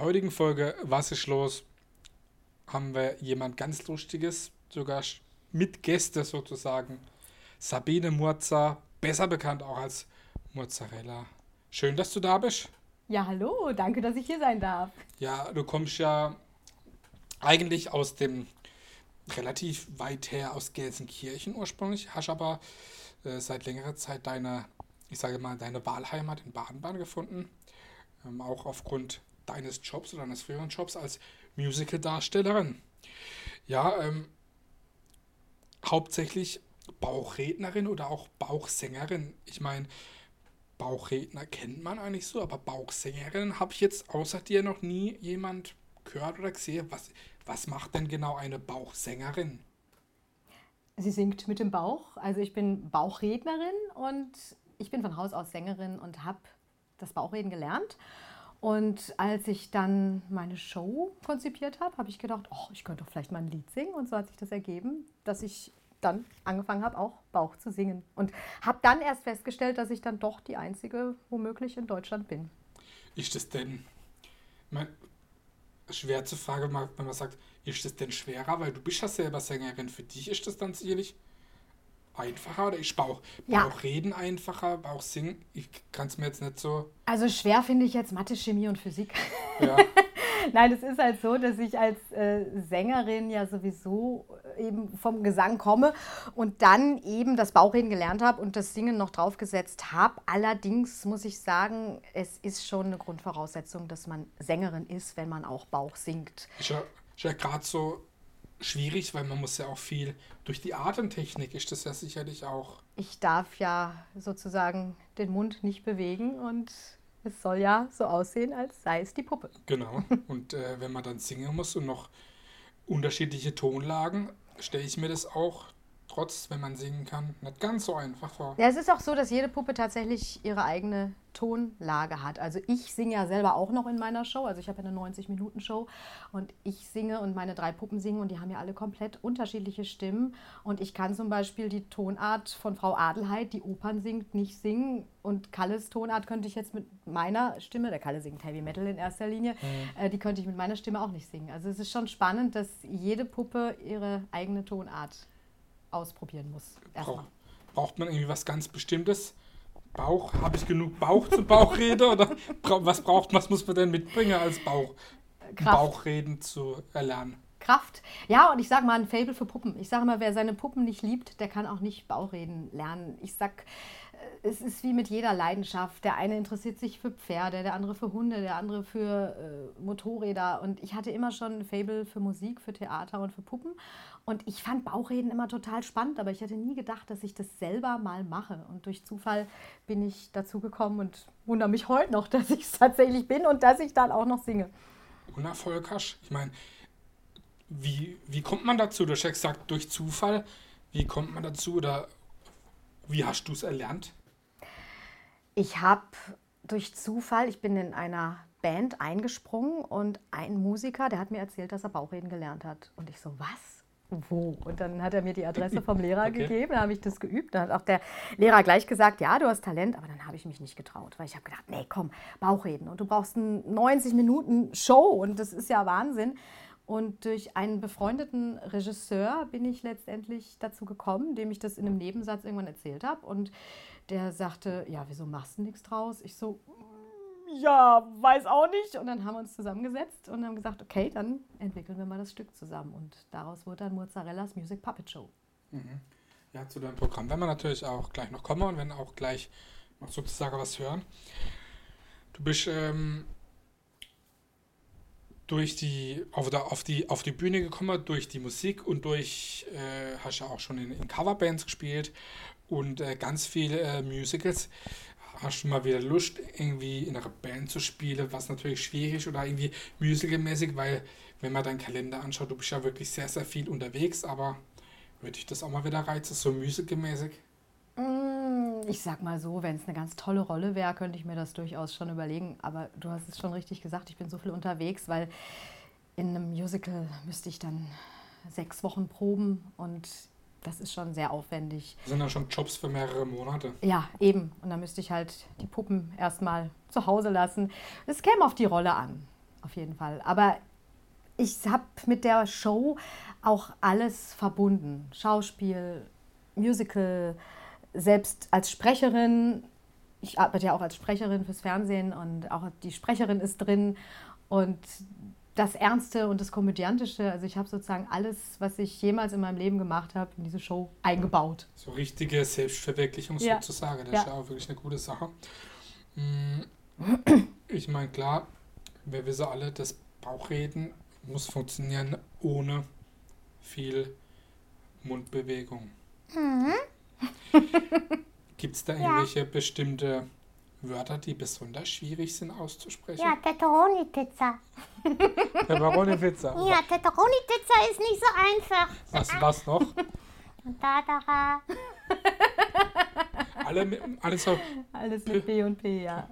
heutigen Folge Was ist los? haben wir jemand ganz Lustiges, sogar mit Gäste sozusagen. Sabine Murza, besser bekannt auch als Mozzarella. Schön, dass du da bist. Ja, hallo, danke, dass ich hier sein darf. Ja, du kommst ja eigentlich aus dem relativ weit her aus Gelsenkirchen ursprünglich, hast aber äh, seit längerer Zeit deine, ich sage mal, deine Wahlheimat in Baden-Baden gefunden. Ähm, auch aufgrund deines Jobs oder deines früheren Jobs als Musical-Darstellerin. Ja, ähm, hauptsächlich Bauchrednerin oder auch Bauchsängerin. Ich meine, Bauchredner kennt man eigentlich so, aber Bauchsängerin habe ich jetzt außer dir noch nie jemand gehört oder gesehen. Was, was macht denn genau eine Bauchsängerin? Sie singt mit dem Bauch. Also ich bin Bauchrednerin und ich bin von Haus aus Sängerin und habe das Bauchreden gelernt. Und als ich dann meine Show konzipiert habe, habe ich gedacht, oh, ich könnte doch vielleicht mal ein Lied singen. Und so hat sich das ergeben, dass ich dann angefangen habe, auch Bauch zu singen. Und habe dann erst festgestellt, dass ich dann doch die einzige womöglich in Deutschland bin. Ist das denn, mein, schwer zu fragen, wenn man sagt, ist das denn schwerer, weil du bist ja selber Sängerin. Für dich ist das dann sicherlich einfacher oder ist Bauch, ja. Bauchreden einfacher, Bauchsingen? Ich kann es mir jetzt nicht so. Also schwer finde ich jetzt Mathe, Chemie und Physik. Ja. Nein, es ist halt so, dass ich als äh, Sängerin ja sowieso äh, eben vom Gesang komme und dann eben das Bauchreden gelernt habe und das Singen noch draufgesetzt habe. Allerdings muss ich sagen, es ist schon eine Grundvoraussetzung, dass man Sängerin ist, wenn man auch Bauch singt. Ist ja, ja gerade so schwierig, weil man muss ja auch viel durch die Atemtechnik ist das ja sicherlich auch. Ich darf ja sozusagen den Mund nicht bewegen und es soll ja so aussehen, als sei es die Puppe. Genau. Und äh, wenn man dann singen muss und noch unterschiedliche Tonlagen, stelle ich mir das auch trotz, wenn man singen kann, nicht ganz so einfach vor. Ja, es ist auch so, dass jede Puppe tatsächlich ihre eigene Tonlage hat. Also ich singe ja selber auch noch in meiner Show. Also ich habe ja eine 90-Minuten-Show und ich singe und meine drei Puppen singen und die haben ja alle komplett unterschiedliche Stimmen. Und ich kann zum Beispiel die Tonart von Frau Adelheid, die Opern singt, nicht singen. Und Kalles Tonart könnte ich jetzt mit meiner Stimme, der Kalle singt Heavy Metal in erster Linie, mhm. äh, die könnte ich mit meiner Stimme auch nicht singen. Also es ist schon spannend, dass jede Puppe ihre eigene Tonart ausprobieren muss. Brauch, braucht man irgendwie was ganz Bestimmtes? Bauch, habe ich genug Bauch zur Bauchrede? oder was braucht, was muss man denn mitbringen als Bauch, Bauchreden zu erlernen? Kraft. Ja, und ich sage mal ein Fable für Puppen. Ich sage mal, wer seine Puppen nicht liebt, der kann auch nicht Bauchreden lernen. Ich sag, äh, es ist wie mit jeder Leidenschaft. Der eine interessiert sich für Pferde, der andere für Hunde, der andere für äh, Motorräder. Und ich hatte immer schon ein Fable für Musik, für Theater und für Puppen. Und ich fand Bauchreden immer total spannend, aber ich hätte nie gedacht, dass ich das selber mal mache. Und durch Zufall bin ich dazu gekommen und wundere mich heute noch, dass ich es tatsächlich bin und dass ich dann auch noch singe. Unerfolgreich. Ich meine, wie, wie kommt man dazu? Du hast ja gesagt, durch Zufall. Wie kommt man dazu oder wie hast du es erlernt? Ich habe durch Zufall, ich bin in einer Band eingesprungen und ein Musiker, der hat mir erzählt, dass er Bauchreden gelernt hat. Und ich so, was? wo? Und dann hat er mir die Adresse vom Lehrer okay. gegeben, dann habe ich das geübt. Dann hat auch der Lehrer gleich gesagt, ja, du hast Talent, aber dann habe ich mich nicht getraut, weil ich habe gedacht, nee, komm, Bauchreden und du brauchst eine 90 Minuten Show und das ist ja Wahnsinn. Und durch einen befreundeten Regisseur bin ich letztendlich dazu gekommen, dem ich das in einem Nebensatz irgendwann erzählt habe. Und der sagte, ja, wieso machst du nichts draus? Ich so, ja, weiß auch nicht. Und dann haben wir uns zusammengesetzt und haben gesagt, okay, dann entwickeln wir mal das Stück zusammen. Und daraus wurde dann Mozzarellas Music Puppet Show. Mhm. Ja, zu deinem Programm werden wir natürlich auch gleich noch kommen und werden auch gleich noch sozusagen was hören. Du bist ähm, durch die auf, der, auf, die, auf die Bühne gekommen, durch die Musik und durch, äh, hast ja auch schon in, in Coverbands gespielt und äh, ganz viele äh, Musicals hast du mal wieder Lust, irgendwie in einer Band zu spielen, was natürlich schwierig oder irgendwie musicalmäßig, weil wenn man deinen Kalender anschaut, du bist ja wirklich sehr, sehr viel unterwegs, aber würde ich das auch mal wieder reizen, so musicalmäßig? Mm, ich sag mal so, wenn es eine ganz tolle Rolle wäre, könnte ich mir das durchaus schon überlegen. Aber du hast es schon richtig gesagt, ich bin so viel unterwegs, weil in einem Musical müsste ich dann sechs Wochen proben und das ist schon sehr aufwendig. Das sind ja schon Jobs für mehrere Monate. Ja, eben. Und dann müsste ich halt die Puppen erstmal zu Hause lassen. Es käme auf die Rolle an. auf jeden Fall. Aber ich habe mit der Show auch alles verbunden. Schauspiel, Musical, selbst als Sprecherin. Ich arbeite ja auch als Sprecherin fürs Fernsehen und auch die Sprecherin ist drin. Und das Ernste und das Komödiantische, also ich habe sozusagen alles, was ich jemals in meinem Leben gemacht habe, in diese Show eingebaut. So richtige Selbstverwirklichung Ja. sozusagen. Das Ja. ist ja auch wirklich eine gute Sache. Mm, Ich meine, klar, wir wissen alle, das Bauchreden muss funktionieren ohne viel Mundbewegung. Mhm. Gibt es da irgendwelche bestimmte Wörter, die besonders schwierig sind auszusprechen? Ja, Pepperoni-Pizza. Pepperoni-Pizza. Ja, Pepperoni-Pizza ist nicht so einfach. Was, was noch? Dada. Alle, mit- alle so Alles mit B und P, ja.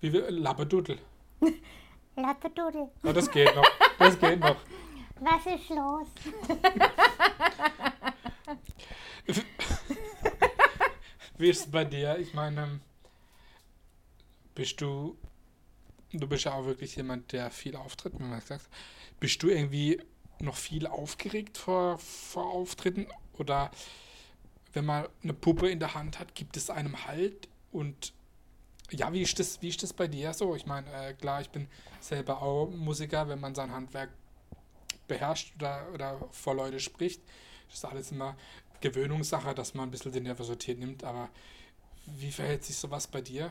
wie wir Lappedudel. Lappedudel. Ja, das geht noch. Das geht noch. Was ist los? Wie ist es bei dir? Ich meine, bist du, du bist ja auch wirklich jemand, der viel auftritt, wie man sagt. Bist du irgendwie noch viel aufgeregt vor, vor Auftritten? Oder wenn man eine Puppe in der Hand hat, gibt es einem Halt? Und ja, wie ist das, wie ist das bei dir so? Ich meine, äh, klar, ich bin selber auch Musiker, wenn man sein Handwerk beherrscht oder, oder vor Leute spricht. Ist alles immer Gewöhnungssache, dass man ein bisschen die Nervosität nimmt. Aber wie verhält sich sowas bei dir?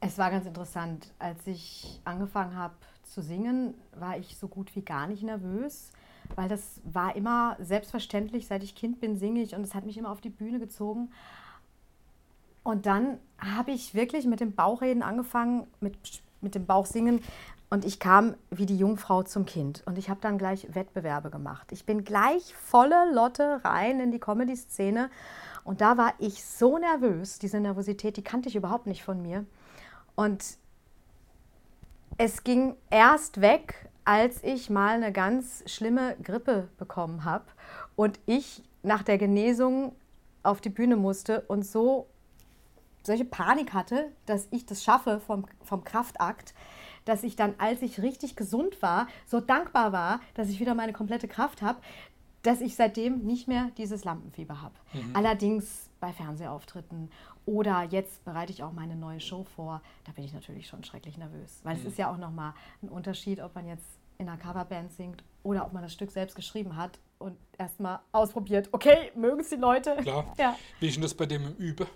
Es war ganz interessant. Als ich angefangen habe zu singen, war ich so gut wie gar nicht nervös, weil das war immer selbstverständlich. Seit ich Kind bin, singe ich und es hat mich immer auf die Bühne gezogen. Und dann habe ich wirklich mit dem Bauchreden angefangen, mit, mit dem Bauchsingen. Und ich kam wie die Jungfrau zum Kind. Und ich habe dann gleich Wettbewerbe gemacht. Ich bin gleich volle Lotte rein in die Comedy-Szene. Und da war ich so nervös. Diese Nervosität, die kannte ich überhaupt nicht von mir. Und es ging erst weg, als ich mal eine ganz schlimme Grippe bekommen habe und ich nach der Genesung auf die Bühne musste und so solche Panik hatte, dass ich das schaffe vom, vom Kraftakt, dass ich dann, als ich richtig gesund war, so dankbar war, dass ich wieder meine komplette Kraft habe, dass ich seitdem nicht mehr dieses Lampenfieber habe. Allerdings bei Fernsehauftritten oder jetzt bereite ich auch meine neue Show vor, da bin ich natürlich schon schrecklich nervös, weil es ist ja auch nochmal ein Unterschied, ob man jetzt in einer Coverband singt oder ob man das Stück selbst geschrieben hat und erstmal ausprobiert, okay, mögen es die Leute? Klar. Ja. Wie ist denn das bei dem im Übe?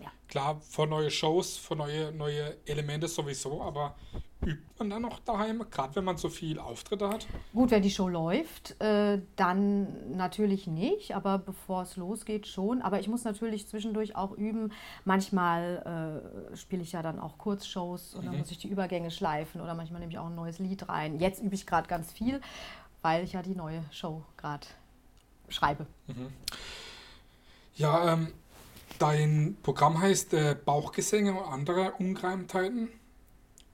Ja. Klar, vor neue Shows, vor neue, neue Elemente sowieso, aber übt man dann auch daheim, gerade wenn man so viel Auftritte hat? Gut, wenn die Show läuft, äh, dann natürlich nicht, aber bevor es losgeht schon. Aber ich muss natürlich zwischendurch auch üben. Manchmal äh, spiele ich ja dann auch Kurzshows und dann muss ich die Übergänge schleifen oder manchmal nehme ich auch ein neues Lied rein. Jetzt übe ich gerade ganz viel, weil ich ja die neue Show gerade schreibe. Ja, ähm, dein Programm heißt äh, Bauchgesänge und andere Ungereimtheiten.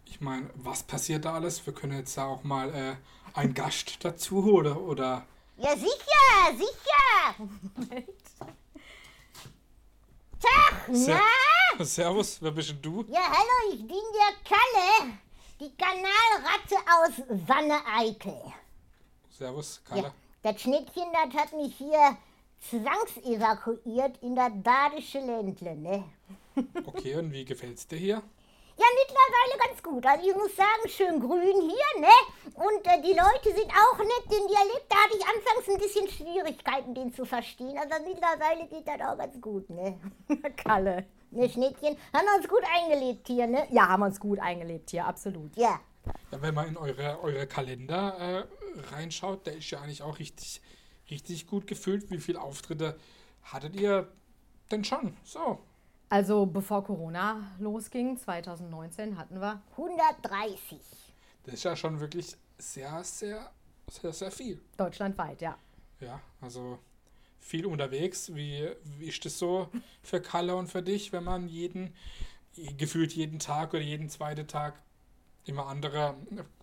Ich meine, was passiert da alles? Wir können jetzt ja auch mal äh, einen Gast dazu oder, oder Ja, sicher, sicher. Tag, Ser na? Servus, wer bist denn du? Ja, hallo, ich bin der Kalle. Die Kanalratte aus Wanne-Eickel. Servus, Kalle. Ja, das Schnittchen, das hat mich hier zwangsevakuiert in das badische Ländle, ne? Okay, und wie gefällt's dir hier? Ja, mittlerweile ganz gut. Also ich muss sagen, schön grün hier, ne? Und äh, die Leute sind auch nett. Den Dialekt, da hatte ich anfangs ein bisschen Schwierigkeiten, den zu verstehen. Aber mittlerweile geht das auch ganz gut, ne? Kalle. Ne, Schnittchen, haben wir uns gut eingelebt hier, ne? Ja, haben wir uns gut eingelebt hier, absolut. Ja. Ja, wenn man in eure, eure Kalender äh, reinschaut, der ist ja eigentlich auch richtig, richtig gut gefüllt. Wie viele Auftritte hattet ihr denn schon? So. Also bevor Corona losging, 2019 hatten wir 130. Das ist ja schon wirklich sehr, sehr, sehr, sehr viel. deutschlandweit, ja. Ja, also viel unterwegs. Wie, wie ist das so für Kalle und für dich, wenn man jeden, gefühlt jeden Tag oder jeden zweiten Tag immer andere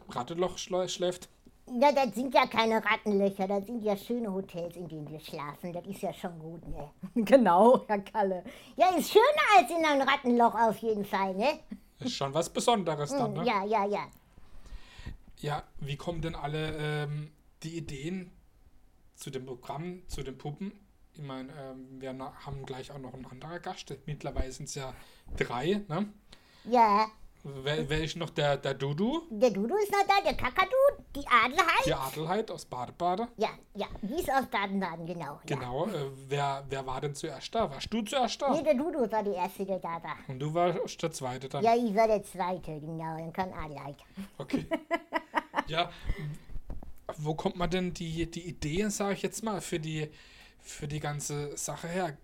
Ratteloch schlä- schläft? Ja, das sind ja keine Rattenlöcher, das sind ja schöne Hotels, in denen wir schlafen. Das ist ja schon gut, ne? Genau, Herr Kalle. Ja, ist schöner als in einem Rattenloch auf jeden Fall, ne? Das ist schon was Besonderes dann, ne? Ja, ja, ja. ja, wie kommen denn alle ähm, die Ideen zu dem Programm, zu den Puppen? Ich meine, ähm, wir na- haben gleich auch noch einen anderen Gast. Mittlerweile sind es ja drei. Ne? Ja, Wer, wer ist noch der, der Dudu? der Dudu ist noch da, der Kakadu, die Adelheid. Die Adelheid aus Badebade. Ja, ja, die ist aus Baden-Baden, genau. Ja. Genau. Äh, wer, wer war denn zuerst da? Warst du zuerst da? Nee, der Dudu war der Erste, der da war. Und du warst der Zweite dann? Ja, ich war der Zweite, genau, dann kann Adelheid. Okay. ja, wo kommt man denn die, die Ideen, sage ich jetzt mal, für die, für die ganze Sache her?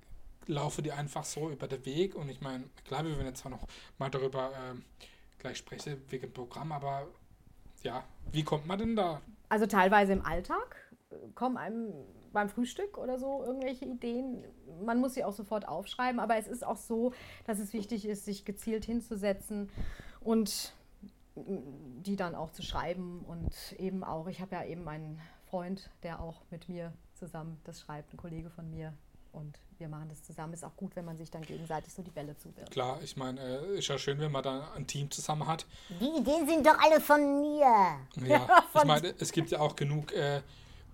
Laufe die einfach so über den Weg? Und ich meine, klar, wir werden jetzt zwar noch mal darüber ähm, gleich sprechen, wegen Programm, aber ja, wie kommt man denn da? Also teilweise im Alltag äh, kommen einem beim Frühstück oder so irgendwelche Ideen. Man muss sie auch sofort aufschreiben, aber es ist auch so, dass es wichtig ist, sich gezielt hinzusetzen und mm, die dann auch zu schreiben. Und eben auch, ich habe ja eben einen Freund, der auch mit mir zusammen das schreibt, ein Kollege von mir. Und wir machen das zusammen. Ist auch gut, wenn man sich dann gegenseitig so die Bälle zuwirft. Klar, ich meine, äh, ist ja schön, wenn man da ein Team zusammen hat. Die Ideen sind doch alle von mir. Ja, ich meine, es gibt ja auch genug, äh,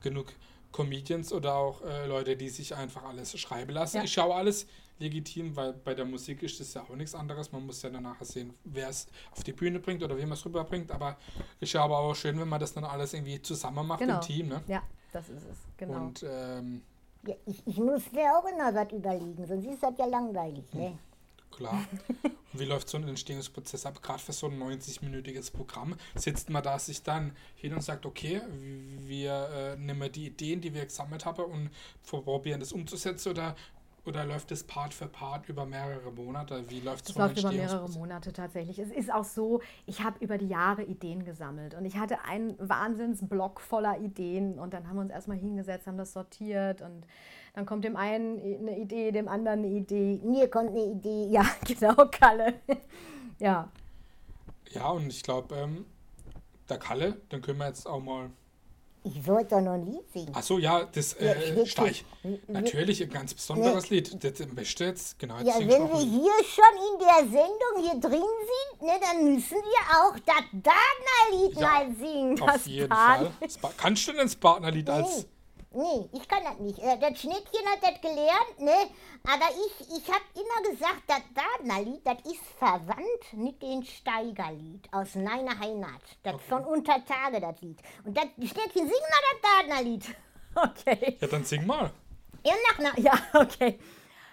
genug Comedians oder auch äh, Leute, die sich einfach alles schreiben lassen. Ja. Ich schaue alles legitim, weil bei der Musik ist das ja auch nichts anderes. Man muss ja dann nachher sehen, wer es auf die Bühne bringt oder wie man es rüberbringt. Aber ich schaue aber auch schön, wenn man das dann alles irgendwie zusammen macht Genau. im Team. Ne? Ja, das ist es. Genau. Und ähm, Ja, ich, ich muss mir auch immer was überlegen, sonst ist das ja langweilig, ne? Klar. Und wie läuft so ein Entstehungsprozess ab? Gerade für so ein 90-minütiges Programm sitzt man da sich dann hin und sagt, okay, wir äh, nehmen die Ideen, die wir gesammelt haben und probieren das umzusetzen oder, oder läuft das Part für Part über mehrere Monate? Wie läuft Es ein läuft über mehrere? Monate tatsächlich. Es ist auch so, ich habe über die Jahre Ideen gesammelt und ich hatte einen Wahnsinnsblock voller Ideen und dann haben wir uns erstmal hingesetzt, haben das sortiert und dann kommt dem einen eine Idee, dem anderen eine Idee. Mir kommt eine Idee. Ja, genau, Kalle. Ja, Ja, und ich glaube, ähm, der Kalle, den können wir jetzt auch mal. Ich wollte doch noch ein Lied singen. Achso, ja, das äh. Steich. Wir- Natürlich, ein ganz besonderes Lied. Das möchte jetzt, genau, jetzt Ja, wenn wir ein hier schon in der Sendung hier drin sind, ne, dann müssen wir auch das Dagner-Lied Ja, mal singen. Auf das jeden Bad- Fall. Kannst du denn das Partnerlied als. Nee, ich kann das nicht. Äh, Das Schnittchen hat das gelernt, ne? Aber ich, ich habe immer gesagt, das Dagner-Lied, das ist verwandt mit dem Steigerlied aus meiner Heimat. Das von Untertage, das Lied. Und das Schnittchen, sing mal das Dagner-Lied. okay. Ja, dann sing mal. Ja, nach, nach. Ja, okay.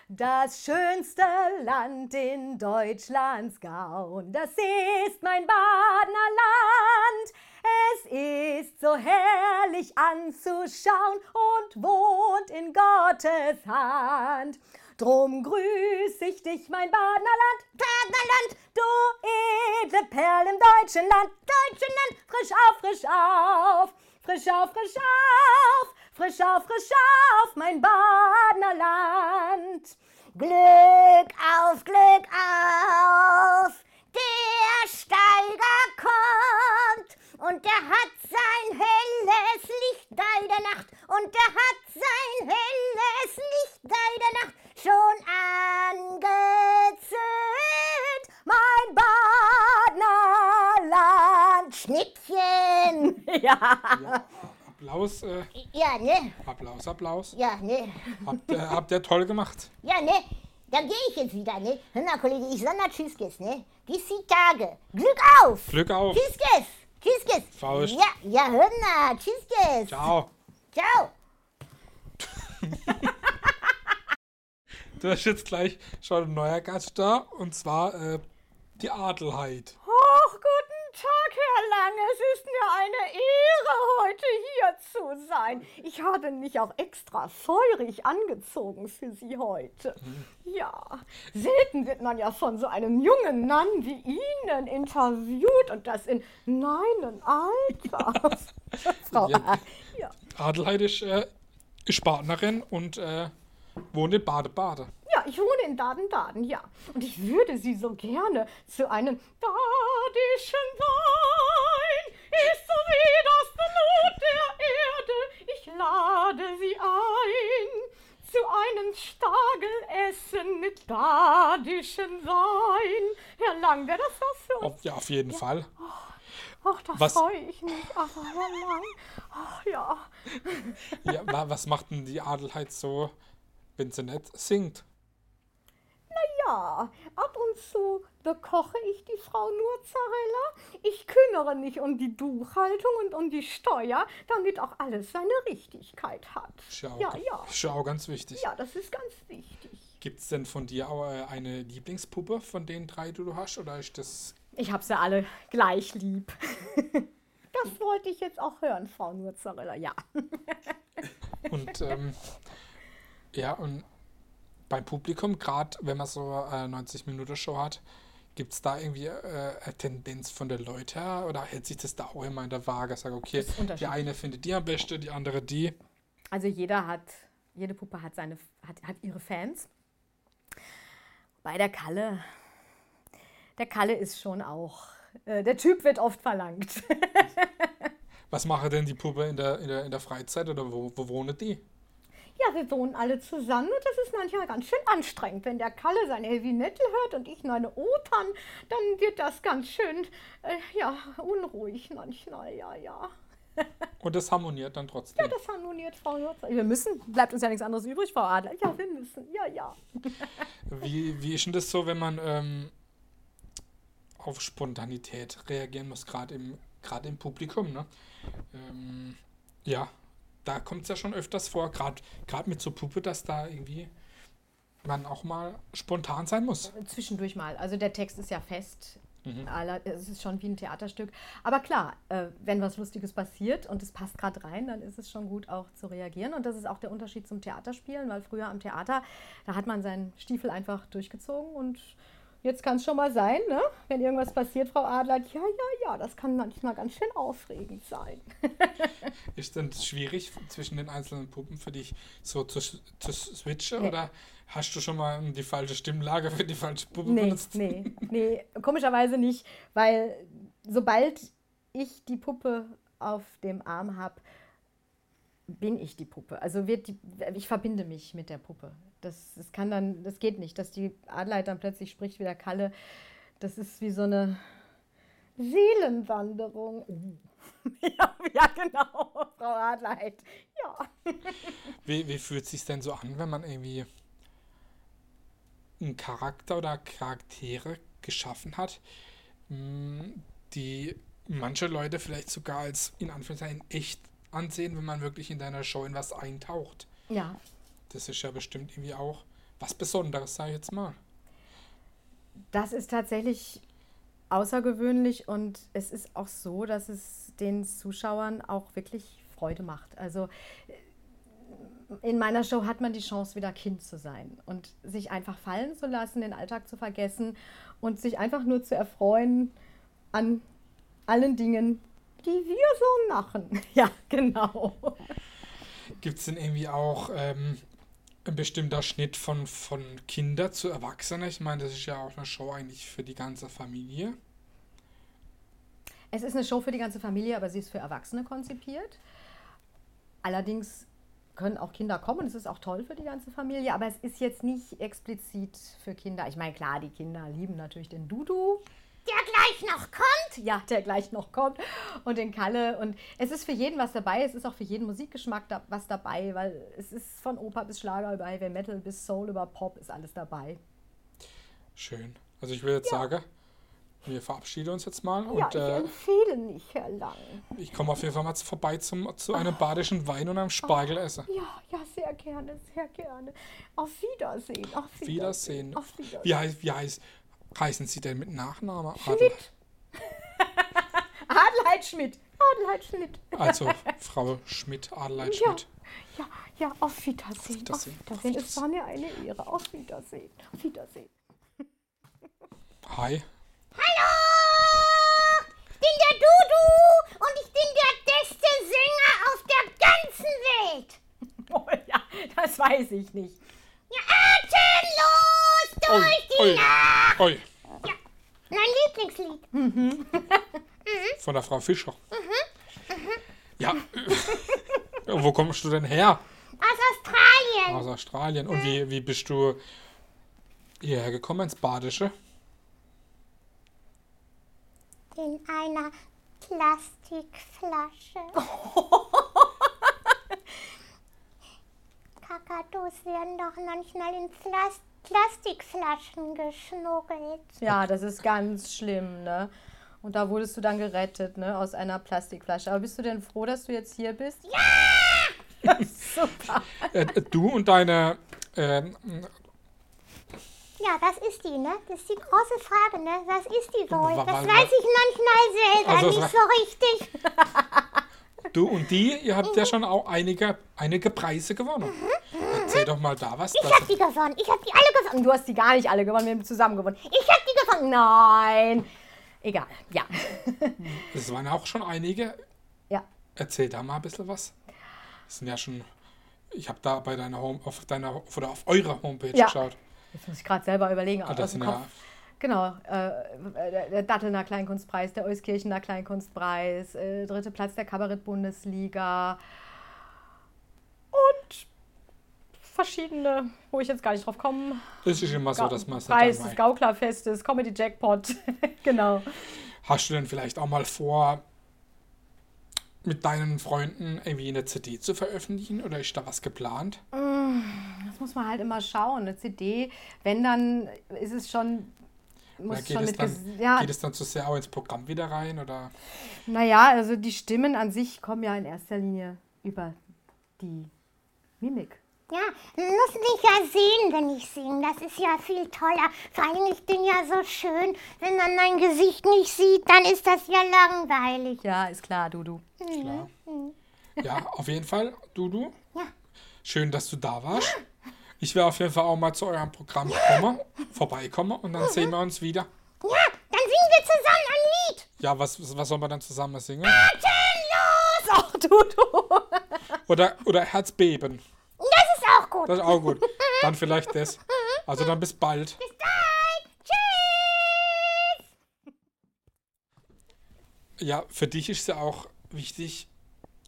Das schönste Land in Deutschlands Gaun, das ist mein Badener Land. Es ist so herrlich anzuschauen und wohnt in Gottes Hand. Drum grüß ich dich, mein Badener Land, Badener Land, du edle Perl im deutschen Land, deutschen Land, frisch auf, frisch auf, frisch auf, frisch auf, frisch auf, frisch auf, mein Badener Land. Glück auf, Glück auf, der Steiger kommt und der hat sein helles Licht bei der Nacht und der hat sein helles Licht bei der Nacht schon angezündet. Mein Badner Land. Schnittchen. Ja. Ja, Applaus, äh, Ja, ne? Applaus, Applaus. Ja, ne? Habt ihr, habt ihr toll gemacht. Ja, ne? Dann gehe ich jetzt wieder, ne? Hör mal, Kollege, ich sag mal Tschüss, ne? Bis die Tage. Glück auf! Glück auf. Tschüss! Tschüss! Faust. Ja, ja, hör mal. Tschüss! Ciao. Ciao! Du hast jetzt gleich schon ein neuer Gast da und zwar äh, die Adelheid. Tag, Herr Lange. Es ist mir eine Ehre, heute hier zu sein. Ich habe mich auch extra feurig angezogen für Sie heute. Ja, selten wird man ja von so einem jungen Mann wie Ihnen interviewt und das in meinem Alter. Frau Ja. Ja. Adelheid ist, äh, ist Partnerin und äh, wohnt in Bade-Bade. Ja, ich wohne in Baden-Baden, ja. Und ich würde Sie so gerne zu einem badischen Wein. Ist so wie das Blut der Erde. Ich lade Sie ein zu einen Stagel essen mit badischen Wein. Herr Lang, wäre das was für uns? Ja, auf jeden Fall. Ach, da Was- freue ich mich. Ach, Herr Lang. Ach, ja. Ja, wa- was macht denn die Adelheid so, wenn sie nicht singt? Ja, ab und zu bekoche ich die Frau Nurzarella. Ich kümmere mich um die Buchhaltung und um die Steuer, damit auch alles seine Richtigkeit hat. Ist ja Ja, auch ganz wichtig. Ja, das ist ganz wichtig. Gibt es denn von dir auch äh, eine Lieblingspuppe von den drei, die du hast? Oder ist das. Ich habe sie alle gleich lieb. Das wollte ich jetzt auch hören, Frau Nurzarella. Ja. Und ähm, ja, und beim Publikum, gerade wenn man so äh, 90-Minuten-Show hat, gibt es da irgendwie äh, eine Tendenz von den Leuten her? Oder hält sich das da auch immer in der Waage? Sag, okay, die eine findet die am besten, die andere die. Also jeder hat, jede Puppe hat seine, hat, hat ihre Fans. Bei der Kalle, der Kalle ist schon auch, äh, der Typ wird oft verlangt. Was mache denn die Puppe in der, in der, in der Freizeit oder wo, wo wohnen die? Ja, wir wohnen alle zusammen und das ist manchmal ganz schön anstrengend. Wenn der Kalle sein Heavy Metal hört und ich meine Opern, dann wird das ganz schön, äh, ja, unruhig manchmal, ja, ja. Und das harmoniert dann trotzdem. Ja, das harmoniert, Frau Nutzer. Wir müssen, bleibt uns ja nichts anderes übrig, Frau Adler. Ja, wir müssen, ja, ja. Wie, wie ist denn das so, wenn man ähm, auf Spontanität reagieren muss, gerade im, gerade im Publikum? Ne? Ähm, ja, da kommt es ja schon öfters vor, gerade mit so Puppe, dass da irgendwie man auch mal spontan sein muss. Zwischendurch mal. Also der Text ist ja fest. Mhm. Es ist schon wie ein Theaterstück. Aber klar, äh, wenn was Lustiges passiert und es passt gerade rein, dann ist es schon gut auch zu reagieren. Und das ist auch der Unterschied zum Theaterspielen, weil früher am Theater, da hat man seinen Stiefel einfach durchgezogen und jetzt kann es schon mal sein, ne? wenn irgendwas passiert, Frau Adler, ja, ja, ja, das kann manchmal ganz schön aufregend sein. Ist denn schwierig zwischen den einzelnen Puppen für dich so zu, zu switchen Nee. oder hast du schon mal die falsche Stimmlage für die falsche Puppe Nee, benutzt? nee, nee, komischerweise nicht, weil sobald ich die Puppe auf dem Arm habe, bin ich die Puppe. Also wird die, ich verbinde mich mit der Puppe. Das, das kann dann, das geht nicht, dass die Adelheid dann plötzlich spricht wie der Kalle. Das ist wie so eine Seelenwanderung. Uh. ja, ja, genau, Frau Adelheid. Ja. Wie, wie fühlt es sich denn so an, wenn man irgendwie einen Charakter oder Charaktere geschaffen hat, mh, die manche Leute vielleicht sogar als in Anführungszeichen echt ansehen, wenn man wirklich in deiner Show in was eintaucht. Ja, Das ist ja bestimmt irgendwie auch was Besonderes, sage ich jetzt mal. Das ist tatsächlich außergewöhnlich und es ist auch so, dass es den Zuschauern auch wirklich Freude macht. Also äh, in meiner Show hat man die Chance, wieder Kind zu sein und sich einfach fallen zu lassen, den Alltag zu vergessen und sich einfach nur zu erfreuen an allen Dingen, die wir so machen. Ja, genau. Gibt es denn irgendwie auch ähm, ein bestimmter Schnitt von, von Kinder zu Erwachsenen? Ich meine, das ist ja auch eine Show eigentlich für die ganze Familie. Es ist eine Show für die ganze Familie, aber sie ist für Erwachsene konzipiert. Allerdings können auch Kinder kommen. Es ist auch toll für die ganze Familie, aber es ist jetzt nicht explizit für Kinder. Ich meine, klar, die Kinder lieben natürlich den Dudu, Der gleich noch kommt. ja, der gleich noch kommt, und den Kalle. Und es ist für jeden was dabei. Es ist auch für jeden Musikgeschmack da, was dabei, weil es ist von Oper bis Schlager über Heavy Metal bis Soul über Pop ist alles dabei. Schön. Also ich würde jetzt sagen, wir verabschieden uns jetzt mal Ja, und ich äh, empfehle nicht, Herr Lang. ich komme auf jeden Fall mal vorbei zum, zu einem badischen Wein und einem Spargel essen. Ja, ja, sehr gerne, sehr gerne. Auf Wiedersehen. Auf Wiedersehen. Wiedersehen. Auf Wiedersehen. Wie, heißt, wie heißt, heißen Sie denn mit Nachnamen? Adel? Schmidt. Adelheid Schmidt. Adelheid Schmidt. Also Frau Schmidt, Adelheid Ja, Schmidt. ja, ja, auf Wiedersehen. Auf Wiedersehen, Wiedersehen. auf Es Wiedersehen. war mir eine Ehre. Auf Wiedersehen. Auf Wiedersehen. Hi. Hallo! Ich bin der Dudu und ich bin der beste Sänger auf der ganzen Welt. Oh ja, das weiß ich nicht. Ja, atemlos durch die Ui, Nacht. ui. Mein Lieblingslied. Von der Frau Fischer. Ja. Wo kommst du denn her? Aus Australien. Aus Australien. Und wie, wie bist du hierher gekommen ins Badische? In einer Plastikflasche. Kakadus werden doch manchmal in Plas Plastikflaschen geschmuggelt. Ja, das ist ganz schlimm, ne? Und da wurdest du dann gerettet, ne? Aus einer Plastikflasche. Aber bist du denn froh, dass du jetzt hier bist? Ja! Super. Äh, du und deine. ähm, Ja, das ist die, ne? Das ist die große Frage, ne? Was ist die wohl? Das weiß ich manchmal selber Also, nicht so richtig. du und die, ihr habt ja schon auch einige, einige Preise gewonnen. Erzähl doch mal da was. Ich hab die gewonnen. Ich hab die alle gewonnen. Du hast die gar nicht alle gewonnen, wir haben zusammen gewonnen. Ich hab die gewonnen. Nein. Egal, ja. Es waren auch schon einige. Ja. Erzähl da mal ein bisschen was. Das sind ja schon. Ich habe da bei deiner Home, auf deiner oder auf eurer Homepage Ja. geschaut. Jetzt muss ich gerade selber überlegen. Ah, das sind ja Genau, äh, der- der Dattelner Kleinkunstpreis, der Euskirchener Kleinkunstpreis, äh, dritte Platz der Kabarett-Bundesliga und verschiedene, wo ich jetzt gar nicht drauf komme. Das ist immer so, dass man es Preis des Gauklerfestes, Comedy Jackpot, genau. Hast du denn vielleicht auch mal vor, mit deinen Freunden irgendwie eine CD zu veröffentlichen oder ist da was geplant? Das muss man halt immer schauen. Eine CD, wenn dann ist es schon, muss Oder geht, schon es mit, dann, ja, geht es dann zu sehr auch ins Programm wieder rein? Oder? Naja, also die Stimmen an sich kommen ja in erster Linie über die Mimik. Ja, man muss mich ja sehen, wenn ich singe. Das ist ja viel toller. Vor allem, ich bin ja so schön. Wenn man mein Gesicht nicht sieht, dann ist das ja langweilig. Ja, ist klar, Dudu. Klar. Ja, auf jeden Fall, Dudu. Ja. Schön, dass du da warst. Ich werde auf jeden Fall auch mal zu eurem Programm kommen, vorbeikommen und dann sehen wir uns wieder. Ja, dann singen wir zusammen ein Lied. Ja, was, was soll man dann zusammen singen? Los! Ach, Dudu. Oder, oder Herzbeben. Das ist auch gut. Das ist auch gut. Dann vielleicht das. Also dann bis bald. Bis bald. Tschüss. Ja, für dich ist es ja auch wichtig,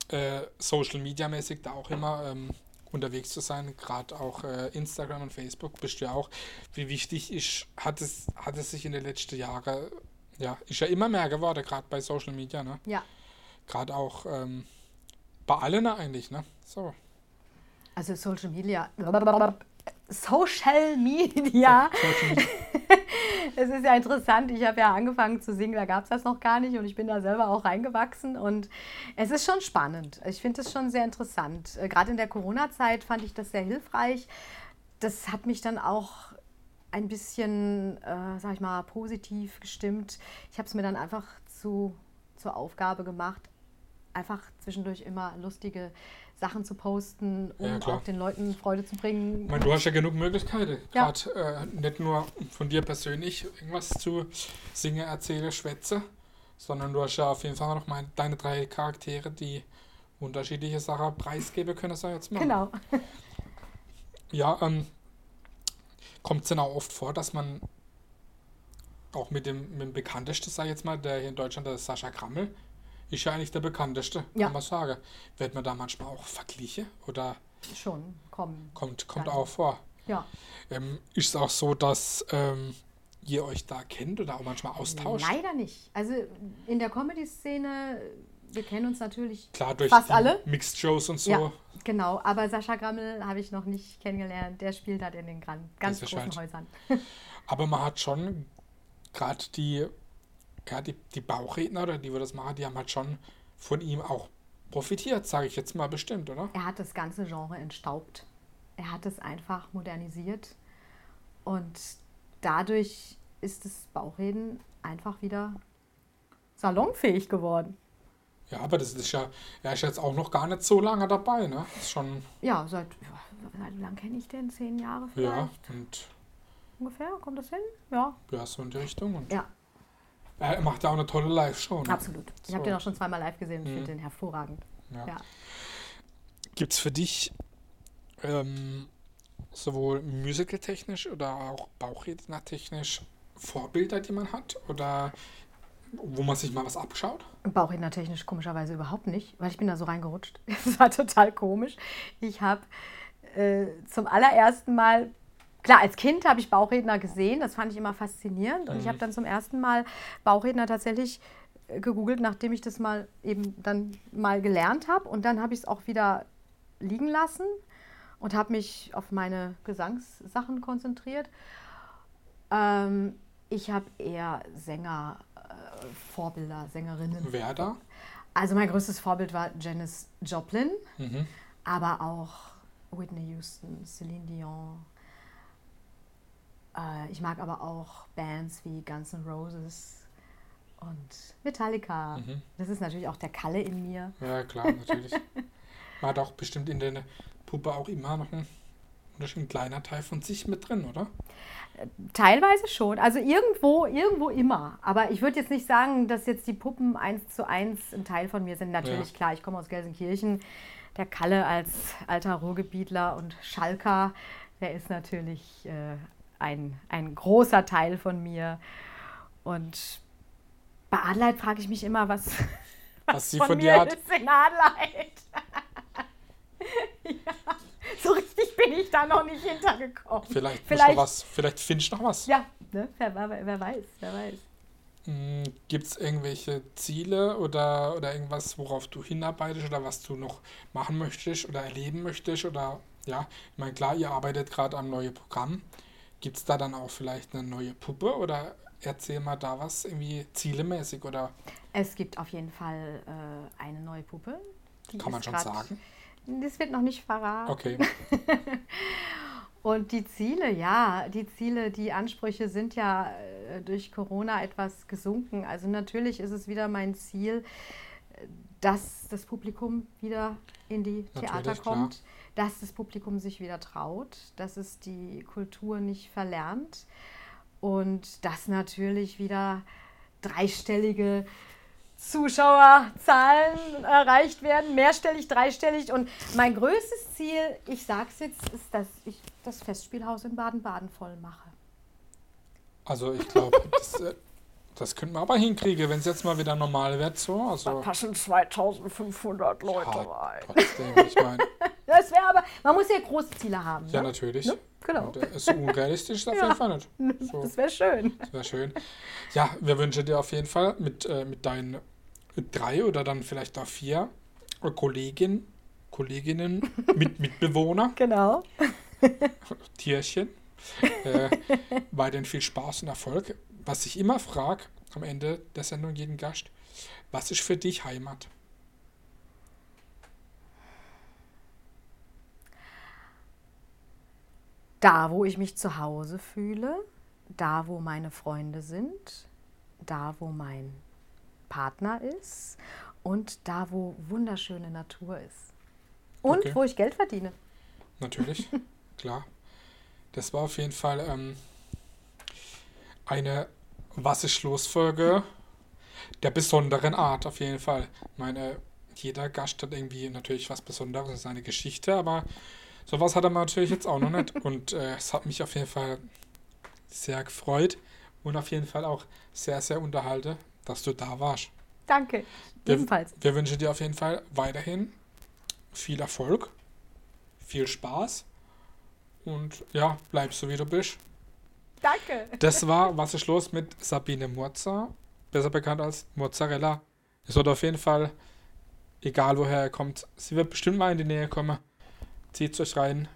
äh, Social Media mäßig da auch immer ähm, unterwegs zu sein. Gerade auch äh, Instagram und Facebook bist du ja auch. Wie wichtig ist, hat es, hat es sich in den letzten Jahren, ja, ist ja immer mehr geworden, gerade bei Social Media, ne? Ja, Gerade auch ähm, bei allen eigentlich, ne? So. Also Social Media. Social Media. Es ist ja interessant. Ich habe ja angefangen zu singen, da gab es das noch gar nicht und ich bin da selber auch reingewachsen und es ist schon spannend. Ich finde es schon sehr interessant. Äh, Gerade in der Corona-Zeit fand ich das sehr hilfreich. Das hat mich dann auch ein bisschen, äh, sag ich mal, positiv gestimmt. Ich habe es mir dann einfach zu, zur Aufgabe gemacht, einfach zwischendurch immer lustige Sachen zu posten, um Ja, auch den Leuten Freude zu bringen. Ich meine, du hast ja genug Möglichkeiten. Ja. Gerade äh, nicht nur von dir persönlich irgendwas zu singen, erzählen, schwätze, sondern du hast ja auf jeden Fall noch mal deine drei Charaktere, die unterschiedliche Sachen preisgeben können, sag ich jetzt mal. Genau. Ja, ähm, kommt es denn auch oft vor, dass man auch mit dem, mit dem bekanntesten, sag ich jetzt mal, der hier in Deutschland, der Sascha Krammel, ist ja eigentlich der bekannteste, Ja. kann man sagen. Wird man da manchmal auch verglichen oder Schon, komm. kommt, kommt auch vor? Ja. Ähm, ist es auch so, dass ähm, ihr euch da kennt oder auch manchmal austauscht? Leider nicht. Also in der Comedy-Szene, wir kennen uns natürlich Klar, durch fast alle. Mixed Shows und so. Ja, genau. Aber Sascha Grammel habe ich noch nicht kennengelernt. Der spielt halt in den ganz großen Häusern. Aber man hat schon gerade die, ja, die, die Bauchredner oder die, wo das machen, die haben halt schon von ihm auch profitiert, sage ich jetzt mal bestimmt, oder? Er hat das ganze Genre entstaubt. Er hat es einfach modernisiert. Und dadurch ist das Bauchreden einfach wieder salonfähig geworden. Ja, aber das ist ja, er ist jetzt auch noch gar nicht so lange dabei, ne? Ist schon, Ja, seit, seit wie lange kenne ich den? Zehn Jahre vielleicht? ja, und Ungefähr? Kommt das hin? Ja. ja, so in die Richtung. Und Ja, er macht ja auch eine tolle Live-Show. Ne? absolut. Ich habe den auch schon zweimal live gesehen und ich Mhm. finde den hervorragend. Ja. Ja. Gibt es für dich ähm, sowohl musical-technisch oder auch bauchredner-technisch Vorbilder, die man hat? Oder wo man sich mal was abschaut? Bauchredner technisch komischerweise überhaupt nicht, weil ich bin da so reingerutscht. Das war total komisch. Ich habe äh, zum allerersten Mal, klar, als Kind habe ich Bauchredner gesehen, das fand ich immer faszinierend. Und ich habe dann zum ersten Mal Bauchredner tatsächlich äh, gegoogelt, nachdem ich das mal eben dann mal gelernt habe. Und dann habe ich es auch wieder liegen lassen und habe mich auf meine Gesangssachen konzentriert. Ähm, ich habe eher Sänger, äh, Vorbilder, Sängerinnen. Wer da? Also mein größtes Vorbild war Janis Joplin, Mhm. aber auch Whitney Houston, Celine Dion. Äh, ich mag aber auch Bands wie Guns N' Roses und Metallica. Mhm. Das ist natürlich auch der Kalle in mir. Ja, klar, natürlich. Man hat auch bestimmt in der Puppe auch immer noch ein, ein kleiner Teil von sich mit drin, oder? Teilweise schon. Also irgendwo, irgendwo immer. Aber ich würde jetzt nicht sagen, dass jetzt die Puppen eins zu eins ein Teil von mir sind. Natürlich, Ja. klar, ich komme aus Gelsenkirchen. Der Kalle als alter Ruhrgebietler und Schalker, der ist natürlich äh, ein, ein großer Teil von mir. Und bei Adelheid frage ich mich immer, was, Was sie von, von mir dir hat. ist in Adelheid. ja, so richtig bin ich da noch nicht hintergekommen. Vielleicht, vielleicht. Was, vielleicht findest du noch was. Ja, ne? wer, wer, wer weiß, wer weiß. Gibt es irgendwelche Ziele oder, oder irgendwas, worauf du hinarbeitest oder was du noch machen möchtest oder erleben möchtest? Oder ja, ich meine, klar, ihr arbeitet gerade am neuen Programm. Gibt es da dann auch vielleicht eine neue Puppe oder erzähl mal da was irgendwie zielemäßig oder Es gibt auf jeden Fall äh, eine neue Puppe. Die kann man schon grad- sagen? Das wird noch nicht verraten. Okay, Und die Ziele, ja, die Ziele, die Ansprüche sind ja äh, durch Corona etwas gesunken. Also natürlich ist es wieder mein Ziel, dass das Publikum wieder in die Theater Natürlich, klar. kommt, dass das Publikum sich wieder traut, dass es die Kultur nicht verlernt und dass natürlich wieder dreistellige Zuschauerzahlen erreicht werden, mehrstellig, dreistellig. Und mein größtes Ziel, ich sag's jetzt, ist, dass ich das Festspielhaus in Baden-Baden voll mache. also ich glaube, das, könnten wir aber hinkriegen, wenn es jetzt mal wieder normal wird so. Also passen 2500 Leute ja, trotzdem, ich meine, Das wäre aber, man muss ja große Ziele haben. ja ne? natürlich. Ne? Genau. Und, äh, so unrealistisch ist auf jeden Fall nicht. So. Das wäre schön. Das wäre schön. Ja, wir wünschen dir auf jeden Fall mit, äh, mit deinen drei oder dann vielleicht auch vier äh, Kollegin, Kolleginnen, mit Mitbewohner, Genau. Tierchen, äh, weiterhin viel Spaß und Erfolg. Was ich immer frage am Ende der Sendung jeden Gast, was ist für dich Heimat? Da, wo ich mich zu Hause fühle, da, wo meine Freunde sind, da, wo mein Partner ist und da, wo wunderschöne Natur ist. Und Okay. wo ich Geld verdiene. Natürlich, klar. Das war auf jeden Fall ähm, eine Was ist los Folge der besonderen Art, auf jeden Fall. Ich meine, jeder Gast hat irgendwie natürlich was Besonderes, seine Geschichte, aber sowas hat er natürlich jetzt auch noch nicht. Und äh, es hat mich auf jeden Fall sehr gefreut und auf jeden Fall auch sehr, sehr unterhalten, dass du da warst. Danke. Wir- Ebenfalls. Wir wünschen dir auf jeden Fall weiterhin viel Erfolg, viel Spaß und ja, bleib so wie du bist. Danke. Das war Was ist los mit Sabine Murza, besser bekannt als Mozzarella. Es wird auf jeden Fall, egal woher er kommt, sie wird bestimmt mal in die Nähe kommen. Zieht euch rein,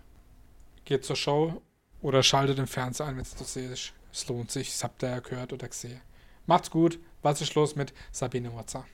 geht zur Show oder schaltet den Fernseher ein, wenn es zu sehen ist. Es lohnt sich, das habt ihr ja gehört oder gesehen. Macht's gut, was ist los mit Sabine Murza?